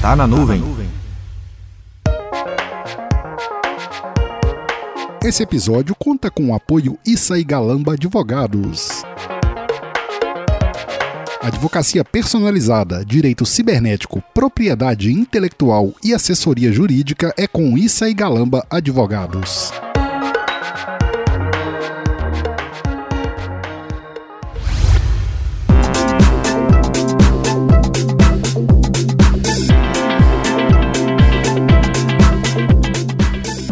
Tá na nuvem. Esse episódio conta com o apoio Issa e Galamba Advogados. Advocacia personalizada, direito cibernético, propriedade intelectual e assessoria jurídica é com Issa e Galamba Advogados.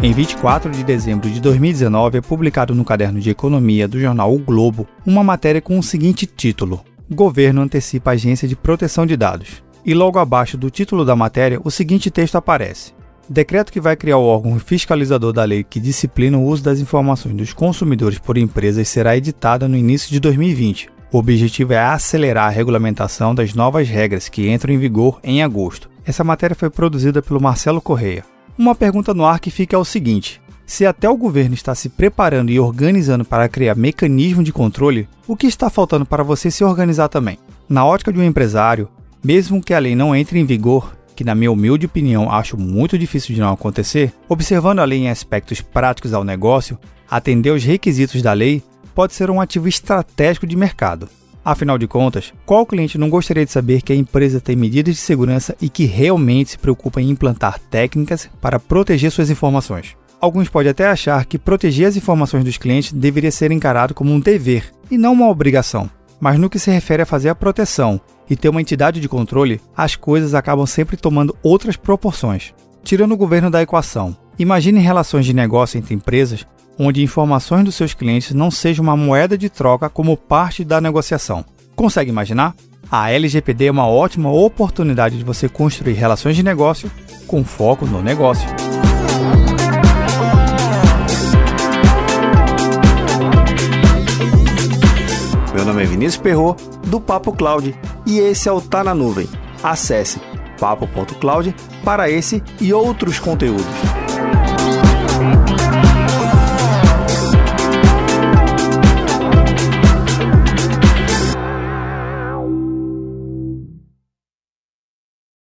Em 24 de dezembro de 2019 é publicado no caderno de economia do jornal O Globo uma matéria com o seguinte título: Governo antecipa Agência de Proteção de Dados. E logo abaixo do título da matéria, o seguinte texto aparece: Decreto que vai criar o órgão fiscalizador da lei que disciplina o uso das informações dos consumidores por empresas será editada no início de 2020. O objetivo é acelerar a regulamentação das novas regras que entram em vigor em agosto. Essa matéria foi produzida pelo Marcelo Correia. Uma pergunta no ar que fica é o seguinte: se até o governo está se preparando e organizando para criar mecanismo de controle, o que está faltando para você se organizar também? Na ótica de um empresário, mesmo que a lei não entre em vigor, que na minha humilde opinião acho muito difícil de não acontecer, observando a lei em aspectos práticos ao negócio, atender aos requisitos da lei pode ser um ativo estratégico de mercado. Afinal de contas, qual cliente não gostaria de saber que a empresa tem medidas de segurança e que realmente se preocupa em implantar técnicas para proteger suas informações? Alguns podem até achar que proteger as informações dos clientes deveria ser encarado como um dever e não uma obrigação. Mas no que se refere a fazer a proteção e ter uma entidade de controle, as coisas acabam sempre tomando outras proporções. Tirando o governo da equação, imagine relações de negócio entre empresas onde informações dos seus clientes não sejam uma moeda de troca como parte da negociação. Consegue imaginar? A LGPD é uma ótima oportunidade de você construir relações de negócio com foco no negócio. Meu nome é Vinícius Perro do Papo Cloud, e esse é o Tá na Nuvem. Acesse papo.cloud para esse e outros conteúdos.